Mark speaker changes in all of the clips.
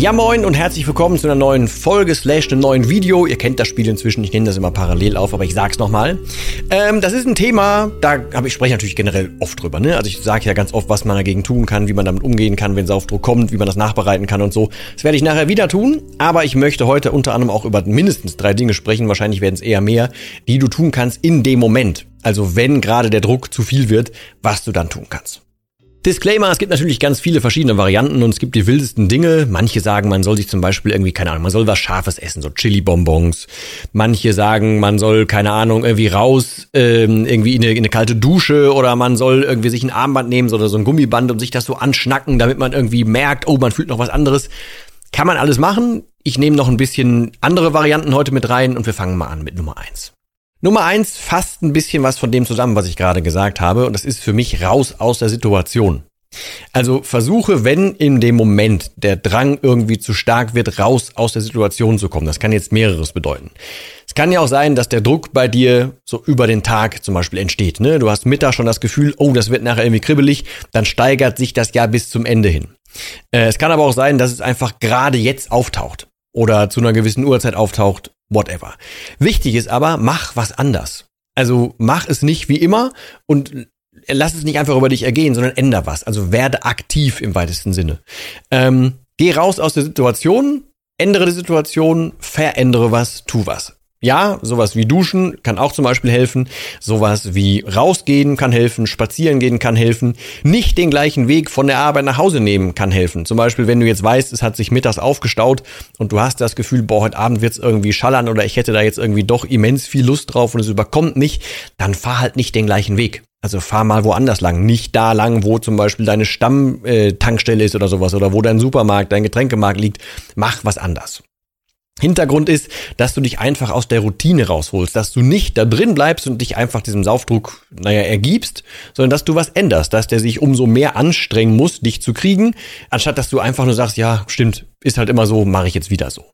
Speaker 1: Ja moin und herzlich willkommen zu einer neuen Folge slash einem neuen Video. Ihr kennt das Spiel inzwischen, ich nehme das immer parallel auf, aber ich sag's nochmal. Ähm, das ist ein Thema, da habe ich spreche natürlich generell oft drüber. Ne? Also ich sage ja ganz oft, was man dagegen tun kann, wie man damit umgehen kann, wenn Saufdruck kommt, wie man das nachbereiten kann und so. Das werde ich nachher wieder tun, aber ich möchte heute unter anderem auch über mindestens drei Dinge sprechen, wahrscheinlich werden es eher mehr, die du tun kannst in dem Moment. Also wenn gerade der Druck zu viel wird, was du dann tun kannst. Disclaimer, es gibt natürlich ganz viele verschiedene Varianten und es gibt die wildesten Dinge. Manche sagen, man soll sich zum Beispiel irgendwie, keine Ahnung, man soll was Scharfes essen, so Chili-Bonbons. Manche sagen, man soll, keine Ahnung, irgendwie raus, ähm, irgendwie in eine, in eine kalte Dusche oder man soll irgendwie sich ein Armband nehmen oder so ein Gummiband und sich das so anschnacken, damit man irgendwie merkt, oh, man fühlt noch was anderes. Kann man alles machen. Ich nehme noch ein bisschen andere Varianten heute mit rein und wir fangen mal an mit Nummer eins. Nummer eins fasst ein bisschen was von dem zusammen, was ich gerade gesagt habe, und das ist für mich raus aus der Situation. Also versuche, wenn in dem Moment der Drang irgendwie zu stark wird, raus aus der Situation zu kommen. Das kann jetzt mehreres bedeuten. Es kann ja auch sein, dass der Druck bei dir so über den Tag zum Beispiel entsteht. Ne? Du hast Mittag schon das Gefühl, oh, das wird nachher irgendwie kribbelig, dann steigert sich das ja bis zum Ende hin. Äh, es kann aber auch sein, dass es einfach gerade jetzt auftaucht oder zu einer gewissen Uhrzeit auftaucht whatever. Wichtig ist aber, mach was anders. Also mach es nicht wie immer und lass es nicht einfach über dich ergehen, sondern änder was. Also werde aktiv im weitesten Sinne. Ähm, geh raus aus der Situation, ändere die Situation, verändere was, tu was. Ja, sowas wie Duschen kann auch zum Beispiel helfen. Sowas wie rausgehen kann helfen, spazieren gehen kann helfen. Nicht den gleichen Weg von der Arbeit nach Hause nehmen kann helfen. Zum Beispiel, wenn du jetzt weißt, es hat sich mittags aufgestaut und du hast das Gefühl, boah, heute Abend wird's irgendwie schallern oder ich hätte da jetzt irgendwie doch immens viel Lust drauf und es überkommt nicht, dann fahr halt nicht den gleichen Weg. Also fahr mal woanders lang, nicht da lang, wo zum Beispiel deine Stammtankstelle ist oder sowas oder wo dein Supermarkt, dein Getränkemarkt liegt. Mach was anders. Hintergrund ist, dass du dich einfach aus der Routine rausholst, dass du nicht da drin bleibst und dich einfach diesem Saufdruck, naja, ergibst, sondern dass du was änderst, dass der sich umso mehr anstrengen muss, dich zu kriegen, anstatt dass du einfach nur sagst, ja, stimmt, ist halt immer so, mache ich jetzt wieder so.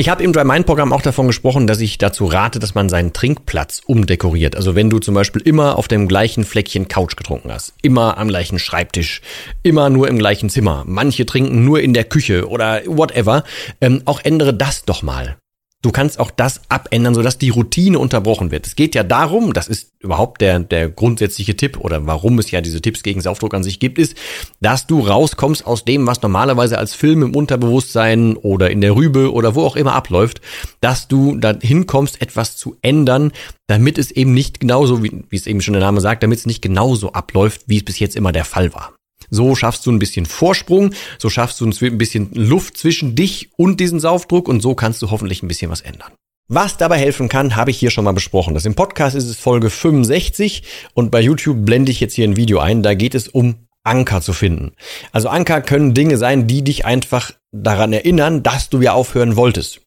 Speaker 1: Ich habe im Dry Mind Programm auch davon gesprochen, dass ich dazu rate, dass man seinen Trinkplatz umdekoriert. Also wenn du zum Beispiel immer auf dem gleichen Fleckchen Couch getrunken hast, immer am gleichen Schreibtisch, immer nur im gleichen Zimmer, manche trinken nur in der Küche oder whatever, ähm, auch ändere das doch mal. Du kannst auch das abändern, sodass die Routine unterbrochen wird. Es geht ja darum, das ist überhaupt der, der grundsätzliche Tipp oder warum es ja diese Tipps gegen Saufdruck an sich gibt, ist, dass du rauskommst aus dem, was normalerweise als Film im Unterbewusstsein oder in der Rübe oder wo auch immer abläuft, dass du dahin kommst, etwas zu ändern, damit es eben nicht genauso, wie, wie es eben schon der Name sagt, damit es nicht genauso abläuft, wie es bis jetzt immer der Fall war. So schaffst du ein bisschen Vorsprung, so schaffst du ein bisschen Luft zwischen dich und diesen Saufdruck und so kannst du hoffentlich ein bisschen was ändern. Was dabei helfen kann, habe ich hier schon mal besprochen. Das im Podcast ist es Folge 65 und bei YouTube blende ich jetzt hier ein Video ein. Da geht es um Anker zu finden. Also Anker können Dinge sein, die dich einfach daran erinnern, dass du ja aufhören wolltest.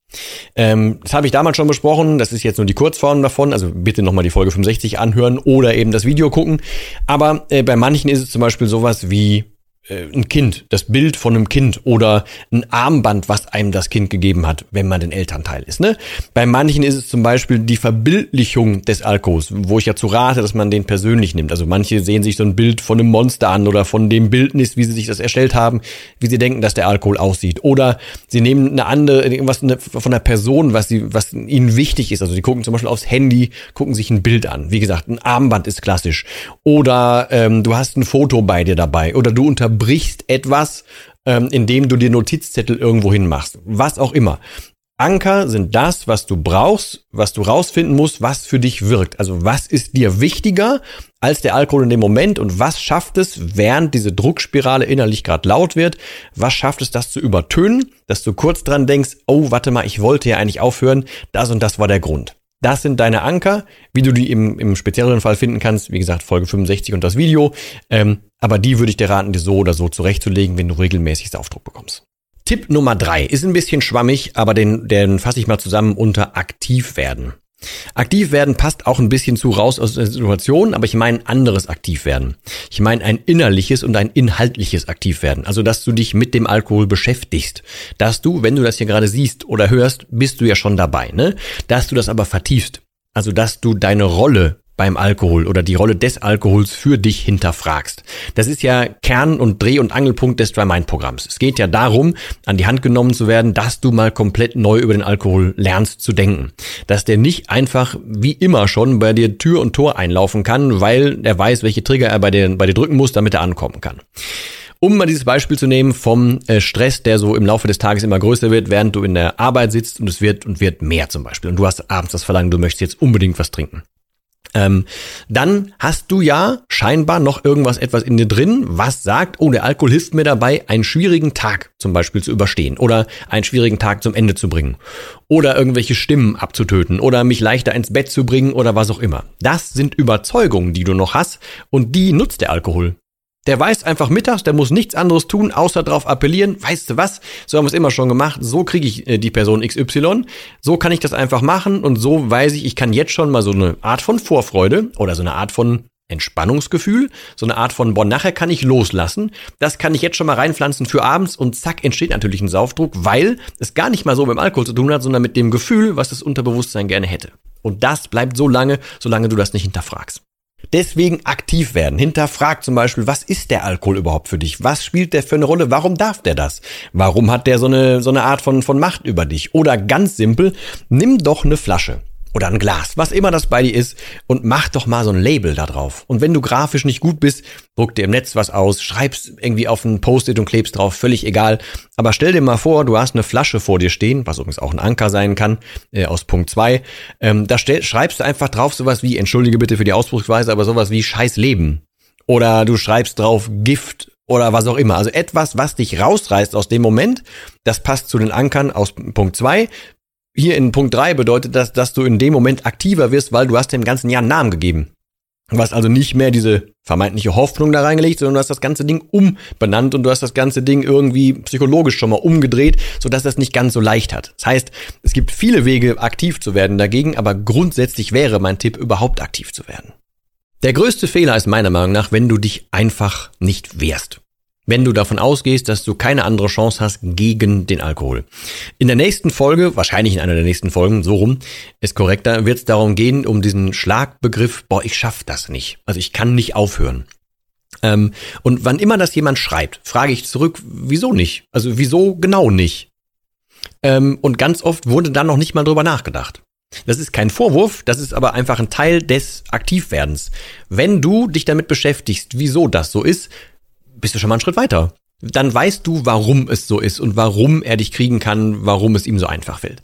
Speaker 1: Ähm, das habe ich damals schon besprochen. Das ist jetzt nur die Kurzform davon. Also bitte nochmal die Folge 65 anhören oder eben das Video gucken. Aber äh, bei manchen ist es zum Beispiel sowas wie äh, ein Kind, das Bild von einem Kind oder ein Armband, was einem das Kind gegeben hat, wenn man den Elternteil ist. Ne? Bei manchen ist es zum Beispiel die Verbildlichung des Alkohols, wo ich ja zu rate, dass man den persönlich nimmt. Also manche sehen sich so ein Bild von einem Monster an oder von dem Bildnis, wie sie sich das erstellt haben, wie sie denken, dass der Alkohol aussieht. Oder sie nehmen eine andere, irgendwas von der Person, was sie, was ihnen wichtig ist. Also sie gucken zum Beispiel aufs Handy, gucken sich ein Bild an. Wie gesagt, ein Armband ist klassisch. Oder ähm, du hast ein Foto bei dir dabei. Oder du unter unterbrichst etwas, ähm, indem du dir Notizzettel irgendwo hin machst. Was auch immer. Anker sind das, was du brauchst, was du rausfinden musst, was für dich wirkt. Also was ist dir wichtiger als der Alkohol in dem Moment und was schafft es, während diese Druckspirale innerlich gerade laut wird, was schafft es, das zu übertönen, dass du kurz dran denkst, oh, warte mal, ich wollte ja eigentlich aufhören, das und das war der Grund. Das sind deine Anker, wie du die im, im spezielleren Fall finden kannst. Wie gesagt, Folge 65 und das Video. Ähm, aber die würde ich dir raten, dir so oder so zurechtzulegen, wenn du regelmäßig Saufdruck bekommst. Tipp Nummer drei ist ein bisschen schwammig, aber den, den fasse ich mal zusammen unter aktiv werden. Aktiv werden passt auch ein bisschen zu raus aus der Situation, aber ich meine anderes aktiv werden. Ich meine ein innerliches und ein inhaltliches aktiv werden. Also, dass du dich mit dem Alkohol beschäftigst. Dass du, wenn du das hier gerade siehst oder hörst, bist du ja schon dabei, ne? Dass du das aber vertiefst. Also, dass du deine Rolle beim Alkohol oder die Rolle des Alkohols für dich hinterfragst. Das ist ja Kern und Dreh- und Angelpunkt des Dry Mind Programms. Es geht ja darum, an die Hand genommen zu werden, dass du mal komplett neu über den Alkohol lernst zu denken. Dass der nicht einfach wie immer schon bei dir Tür und Tor einlaufen kann, weil er weiß, welche Trigger er bei dir, bei dir drücken muss, damit er ankommen kann. Um mal dieses Beispiel zu nehmen vom äh, Stress, der so im Laufe des Tages immer größer wird, während du in der Arbeit sitzt und es wird und wird mehr zum Beispiel. Und du hast abends das Verlangen, du möchtest jetzt unbedingt was trinken. Ähm, dann hast du ja scheinbar noch irgendwas etwas in dir drin, was sagt, oh, der Alkohol hilft mir dabei, einen schwierigen Tag zum Beispiel zu überstehen oder einen schwierigen Tag zum Ende zu bringen oder irgendwelche Stimmen abzutöten oder mich leichter ins Bett zu bringen oder was auch immer. Das sind Überzeugungen, die du noch hast und die nutzt der Alkohol. Der weiß einfach mittags, der muss nichts anderes tun, außer darauf appellieren, weißt du was, so haben wir es immer schon gemacht, so kriege ich äh, die Person XY, so kann ich das einfach machen und so weiß ich, ich kann jetzt schon mal so eine Art von Vorfreude oder so eine Art von Entspannungsgefühl, so eine Art von, boah, nachher kann ich loslassen, das kann ich jetzt schon mal reinpflanzen für abends und zack, entsteht natürlich ein Saufdruck, weil es gar nicht mal so mit dem Alkohol zu tun hat, sondern mit dem Gefühl, was das Unterbewusstsein gerne hätte. Und das bleibt so lange, solange du das nicht hinterfragst. Deswegen aktiv werden. Hinterfragt zum Beispiel, was ist der Alkohol überhaupt für dich? Was spielt der für eine Rolle? Warum darf der das? Warum hat der so eine, so eine Art von, von Macht über dich? Oder ganz simpel, nimm doch eine Flasche oder ein Glas, was immer das bei dir ist, und mach doch mal so ein Label da drauf. Und wenn du grafisch nicht gut bist, druck dir im Netz was aus, schreibst irgendwie auf ein Post-it und klebst drauf, völlig egal. Aber stell dir mal vor, du hast eine Flasche vor dir stehen, was übrigens auch ein Anker sein kann, äh, aus Punkt zwei. Ähm, da stell, schreibst du einfach drauf sowas wie, entschuldige bitte für die Ausdrucksweise, aber sowas wie Scheiß Leben. Oder du schreibst drauf Gift oder was auch immer. Also etwas, was dich rausreißt aus dem Moment. Das passt zu den Ankern aus Punkt zwei hier in Punkt 3 bedeutet das, dass du in dem Moment aktiver wirst, weil du hast dem ganzen Jahr einen Namen gegeben. Du hast also nicht mehr diese vermeintliche Hoffnung da reingelegt, sondern du hast das ganze Ding umbenannt und du hast das ganze Ding irgendwie psychologisch schon mal umgedreht, sodass das nicht ganz so leicht hat. Das heißt, es gibt viele Wege, aktiv zu werden dagegen, aber grundsätzlich wäre mein Tipp, überhaupt aktiv zu werden. Der größte Fehler ist meiner Meinung nach, wenn du dich einfach nicht wehrst wenn du davon ausgehst, dass du keine andere Chance hast gegen den Alkohol. In der nächsten Folge, wahrscheinlich in einer der nächsten Folgen, so rum, ist korrekter, wird es darum gehen, um diesen Schlagbegriff, boah, ich schaff das nicht. Also ich kann nicht aufhören. Ähm, und wann immer das jemand schreibt, frage ich zurück, wieso nicht? Also wieso genau nicht? Ähm, und ganz oft wurde dann noch nicht mal drüber nachgedacht. Das ist kein Vorwurf, das ist aber einfach ein Teil des Aktivwerdens. Wenn du dich damit beschäftigst, wieso das so ist, bist du schon mal einen Schritt weiter. Dann weißt du, warum es so ist und warum er dich kriegen kann, warum es ihm so einfach fällt.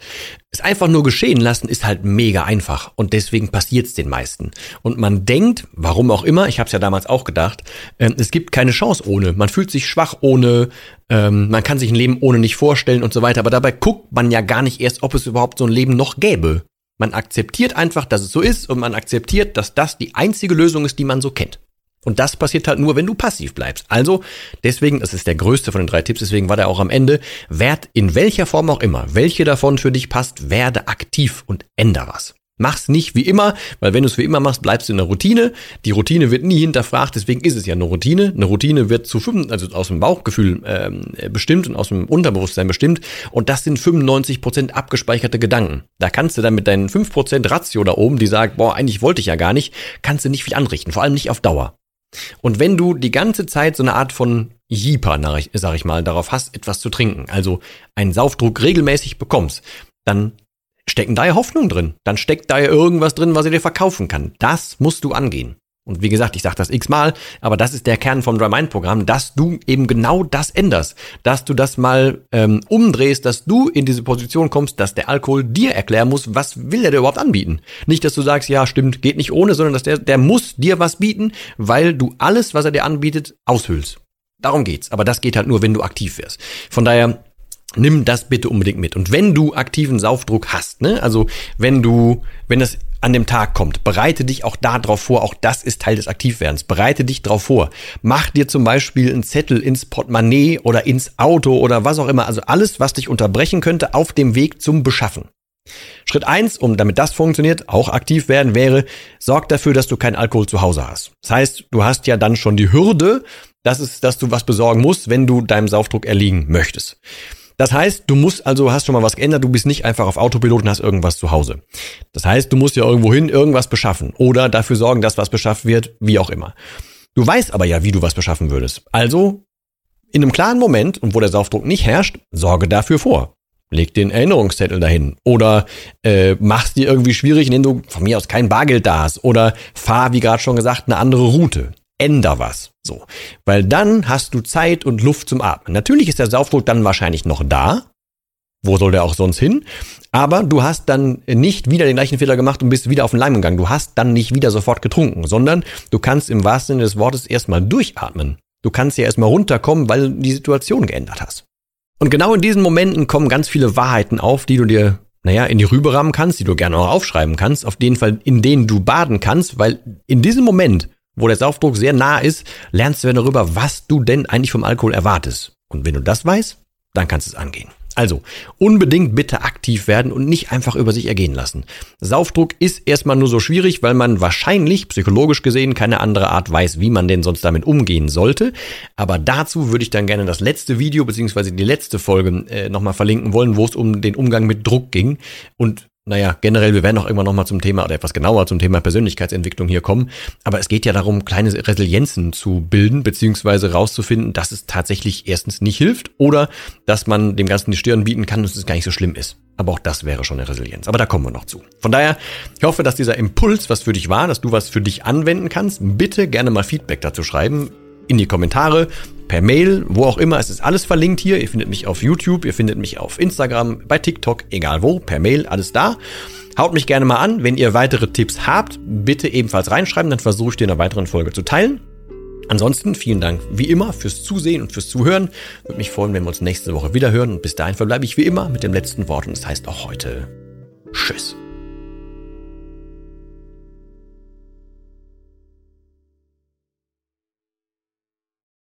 Speaker 1: Es einfach nur geschehen lassen ist halt mega einfach und deswegen passiert es den meisten. Und man denkt, warum auch immer, ich habe es ja damals auch gedacht, äh, es gibt keine Chance ohne. Man fühlt sich schwach ohne, ähm, man kann sich ein Leben ohne nicht vorstellen und so weiter. Aber dabei guckt man ja gar nicht erst, ob es überhaupt so ein Leben noch gäbe. Man akzeptiert einfach, dass es so ist und man akzeptiert, dass das die einzige Lösung ist, die man so kennt. Und das passiert halt nur, wenn du passiv bleibst. Also, deswegen, das ist der größte von den drei Tipps, deswegen war der auch am Ende, werd in welcher Form auch immer, welche davon für dich passt, werde aktiv und änder was. Mach's nicht wie immer, weil wenn du es wie immer machst, bleibst du in der Routine. Die Routine wird nie hinterfragt, deswegen ist es ja eine Routine. Eine Routine wird zu fünf, also aus dem Bauchgefühl ähm, bestimmt und aus dem Unterbewusstsein bestimmt. Und das sind 95 Prozent abgespeicherte Gedanken. Da kannst du dann mit deinen 5% Ratio da oben, die sagt, boah, eigentlich wollte ich ja gar nicht, kannst du nicht viel anrichten, vor allem nicht auf Dauer. Und wenn du die ganze Zeit so eine Art von Jeeper, sag ich mal, darauf hast, etwas zu trinken, also einen Saufdruck regelmäßig bekommst, dann stecken da ja Hoffnung drin. Dann steckt da ja irgendwas drin, was er dir verkaufen kann. Das musst du angehen. Und wie gesagt, ich sage das x-mal, aber das ist der Kern vom Dry Mind Programm, dass du eben genau das änderst, dass du das mal ähm, umdrehst, dass du in diese Position kommst, dass der Alkohol dir erklären muss, was will er dir überhaupt anbieten. Nicht, dass du sagst, ja, stimmt, geht nicht ohne, sondern dass der, der muss dir was bieten, weil du alles, was er dir anbietet, aushüllst. Darum geht's. Aber das geht halt nur, wenn du aktiv wirst. Von daher, nimm das bitte unbedingt mit. Und wenn du aktiven Saufdruck hast, ne, also wenn du, wenn das an dem Tag kommt, bereite dich auch darauf vor, auch das ist Teil des Aktivwerdens, bereite dich darauf vor. Mach dir zum Beispiel einen Zettel ins Portemonnaie oder ins Auto oder was auch immer, also alles, was dich unterbrechen könnte auf dem Weg zum Beschaffen. Schritt eins, um damit das funktioniert, auch aktiv werden, wäre, sorg dafür, dass du keinen Alkohol zu Hause hast. Das heißt, du hast ja dann schon die Hürde, dass, es, dass du was besorgen musst, wenn du deinem Saufdruck erliegen möchtest. Das heißt, du musst also, hast schon mal was geändert, du bist nicht einfach auf Autopilot und hast irgendwas zu Hause. Das heißt, du musst ja irgendwo hin irgendwas beschaffen oder dafür sorgen, dass was beschafft wird, wie auch immer. Du weißt aber ja, wie du was beschaffen würdest. Also, in einem klaren Moment und wo der Saufdruck nicht herrscht, sorge dafür vor. Leg den Erinnerungszettel dahin. Oder äh, mach's dir irgendwie schwierig, indem du von mir aus kein Bargeld da hast. Oder fahr, wie gerade schon gesagt, eine andere Route änder was. So. Weil dann hast du Zeit und Luft zum Atmen. Natürlich ist der Saufdruck dann wahrscheinlich noch da. Wo soll der auch sonst hin? Aber du hast dann nicht wieder den gleichen Fehler gemacht und bist wieder auf den Leim gegangen. Du hast dann nicht wieder sofort getrunken, sondern du kannst im wahrsten Sinne des Wortes erstmal durchatmen. Du kannst ja erstmal runterkommen, weil du die Situation geändert hast. Und genau in diesen Momenten kommen ganz viele Wahrheiten auf, die du dir, naja, in die Rübe rammen kannst, die du gerne auch aufschreiben kannst, auf jeden Fall, in denen du baden kannst, weil in diesem Moment wo der Saufdruck sehr nah ist, lernst du darüber, was du denn eigentlich vom Alkohol erwartest. Und wenn du das weißt, dann kannst du es angehen. Also, unbedingt bitte aktiv werden und nicht einfach über sich ergehen lassen. Saufdruck ist erstmal nur so schwierig, weil man wahrscheinlich, psychologisch gesehen, keine andere Art weiß, wie man denn sonst damit umgehen sollte. Aber dazu würde ich dann gerne das letzte Video beziehungsweise die letzte Folge äh, nochmal verlinken wollen, wo es um den Umgang mit Druck ging. Und naja, generell, wir werden auch irgendwann nochmal zum Thema oder etwas genauer zum Thema Persönlichkeitsentwicklung hier kommen. Aber es geht ja darum, kleine Resilienzen zu bilden, beziehungsweise rauszufinden, dass es tatsächlich erstens nicht hilft oder dass man dem Ganzen die Stirn bieten kann und es gar nicht so schlimm ist. Aber auch das wäre schon eine Resilienz. Aber da kommen wir noch zu. Von daher, ich hoffe, dass dieser Impuls was für dich war, dass du was für dich anwenden kannst. Bitte gerne mal Feedback dazu schreiben in die Kommentare per Mail, wo auch immer. Es ist alles verlinkt hier. Ihr findet mich auf YouTube, ihr findet mich auf Instagram, bei TikTok, egal wo, per Mail, alles da. Haut mich gerne mal an. Wenn ihr weitere Tipps habt, bitte ebenfalls reinschreiben, dann versuche ich dir in einer weiteren Folge zu teilen. Ansonsten vielen Dank wie immer fürs Zusehen und fürs Zuhören. Würde mich freuen, wenn wir uns nächste Woche wieder hören. Und bis dahin verbleibe ich wie immer mit dem letzten Wort und das heißt auch heute Tschüss.